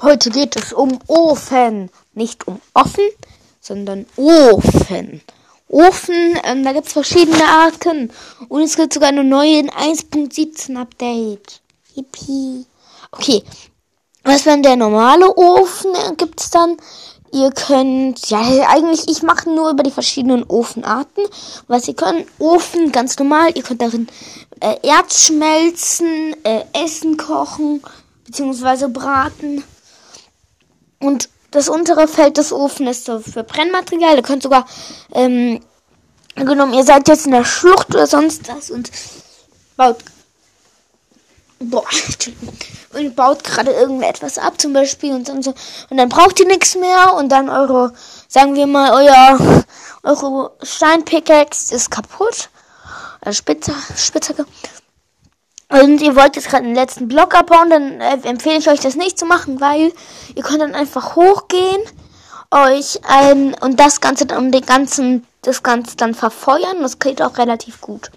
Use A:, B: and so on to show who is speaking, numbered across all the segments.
A: Heute geht es um Ofen. Nicht um offen, sondern Ofen. Ofen, ähm, da gibt es verschiedene Arten. Und es gibt sogar eine neue in 1.17 Update. Yippie. Okay. Was wenn der normale Ofen äh, gibt es dann? Ihr könnt, ja, eigentlich, ich mache nur über die verschiedenen Ofenarten. Was ihr könnt, Ofen ganz normal. Ihr könnt darin äh, Erz schmelzen, äh, Essen kochen, beziehungsweise braten. Und das untere Feld des Ofens ist so für Brennmaterial. Ihr könnt sogar, ähm, genommen, ihr seid jetzt in der Schlucht oder sonst was und baut, boah, und baut gerade irgendetwas ab, zum Beispiel und dann so, und dann braucht ihr nichts mehr und dann eure, sagen wir mal, euer, eure Steinpickaxe ist kaputt, äh, Spitze, Spitzhacke und ihr wollt jetzt gerade den letzten Block abbauen, dann äh, empfehle ich euch das nicht zu machen, weil ihr könnt dann einfach hochgehen, euch ein und das Ganze dann um den ganzen, das Ganze dann verfeuern. Das geht auch relativ gut.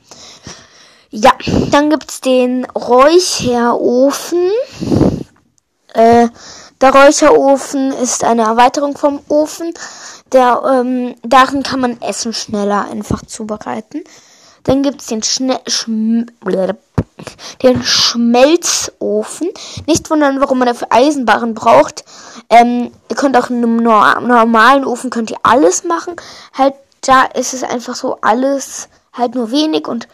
A: Ja, dann gibt's den Räucherofen. Äh, der Räucherofen ist eine Erweiterung vom Ofen. Der, ähm, darin kann man Essen schneller einfach zubereiten. Dann gibt's den Schne Schm den Schmelzofen. Nicht wundern, warum man dafür Eisenbarren braucht. Ähm, ihr könnt auch in einem normalen Ofen könnt ihr alles machen. Halt, da ist es einfach so alles halt nur wenig und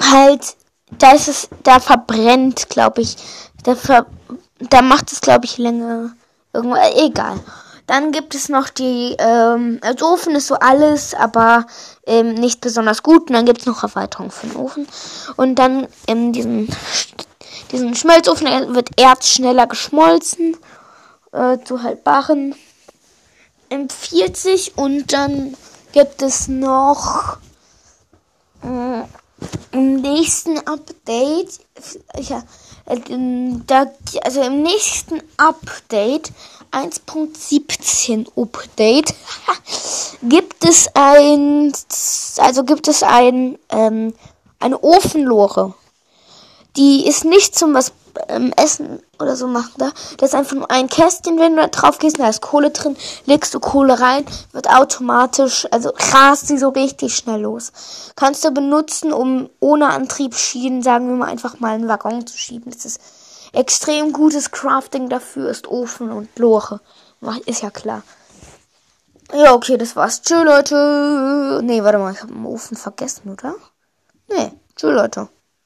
A: halt, da ist es, da verbrennt, glaube ich. Da, ver, da macht es, glaube ich, länger. Irgendwo, äh, egal. Dann gibt es noch die, ähm, also Ofen ist so alles, aber ähm, nicht besonders gut. Und dann gibt es noch Erweiterungen für den Ofen. Und dann in diesem diesen Schmelzofen wird Erz schneller geschmolzen äh, zu haltbaren M40 und dann gibt es noch äh, im nächsten Update ja, äh, da, also im nächsten Update 1.17 Update gibt es ein, also gibt es ein, ähm, eine Ofenlore. Die ist nicht zum was ähm, Essen oder so machen da. Das ist einfach nur ein Kästchen, wenn du da drauf gehst, da ist Kohle drin, legst du Kohle rein, wird automatisch, also rast sie so richtig schnell los. Kannst du benutzen, um ohne Antrieb schieben, sagen wir mal einfach mal einen Waggon zu schieben. Das ist extrem gutes Crafting dafür ist Ofen und Lore. Ist ja klar. Ja, okay, das war's. Tschö, Leute. Nee, warte mal, ich habe den Ofen vergessen, oder? Nee, tschö, Leute.